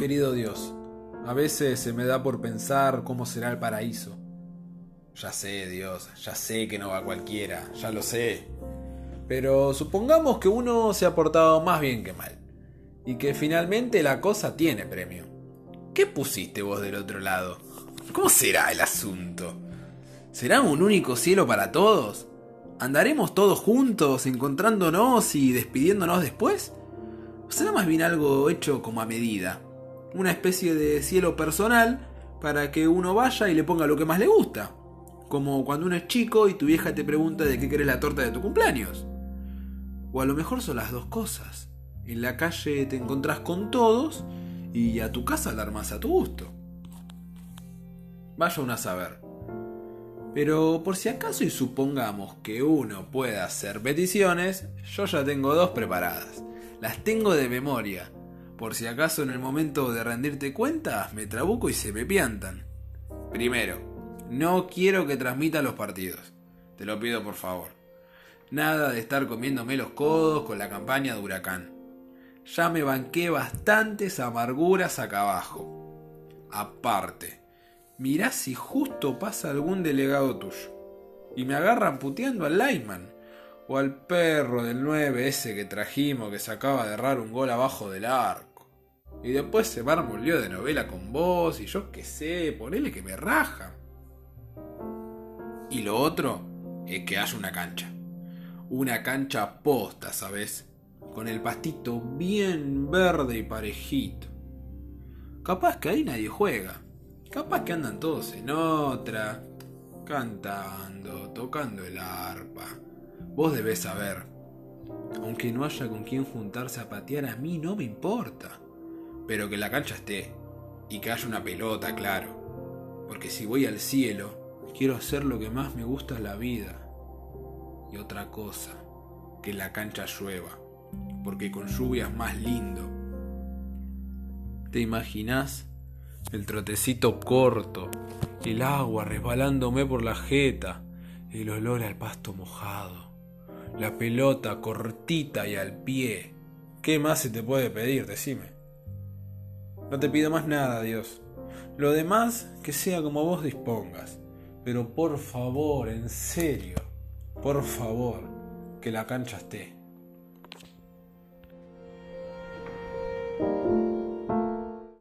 Querido Dios, a veces se me da por pensar cómo será el paraíso. Ya sé, Dios, ya sé que no va cualquiera, ya lo sé. Pero supongamos que uno se ha portado más bien que mal. Y que finalmente la cosa tiene premio. ¿Qué pusiste vos del otro lado? ¿Cómo será el asunto? ¿Será un único cielo para todos? ¿Andaremos todos juntos, encontrándonos y despidiéndonos después? ¿O será más bien algo hecho como a medida? Una especie de cielo personal para que uno vaya y le ponga lo que más le gusta. Como cuando uno es chico y tu vieja te pregunta de qué querés la torta de tu cumpleaños. O a lo mejor son las dos cosas. En la calle te encontrás con todos y a tu casa la armas a tu gusto. Vaya uno a saber. Pero por si acaso y supongamos que uno pueda hacer peticiones, yo ya tengo dos preparadas. Las tengo de memoria. Por si acaso en el momento de rendirte cuentas me trabuco y se me piantan. Primero, no quiero que transmita los partidos. Te lo pido por favor. Nada de estar comiéndome los codos con la campaña de huracán. Ya me banqué bastantes amarguras acá abajo. Aparte, mirá si justo pasa algún delegado tuyo. Y me agarran puteando al Lyman. O al perro del 9 ese que trajimos que se acaba de errar un gol abajo del arco. Y después se arma de novela con vos y yo qué sé, ponele que me raja. Y lo otro es que haya una cancha. Una cancha posta, ¿sabes? Con el pastito bien verde y parejito. Capaz que ahí nadie juega Capaz que andan todos en otra, cantando, tocando el arpa. Vos debés saber. Aunque no haya con quien juntarse a patear, a mí no me importa. Pero que la cancha esté. Y que haya una pelota, claro. Porque si voy al cielo, quiero hacer lo que más me gusta en la vida. Y otra cosa, que la cancha llueva. Porque con lluvia es más lindo. ¿Te imaginás? el trotecito corto, el agua resbalándome por la jeta, el olor al pasto mojado, la pelota cortita y al pie. ¿Qué más se te puede pedir? Decime. No te pido más nada, Dios. Lo demás, que sea como vos dispongas. Pero por favor, en serio, por favor, que la cancha esté.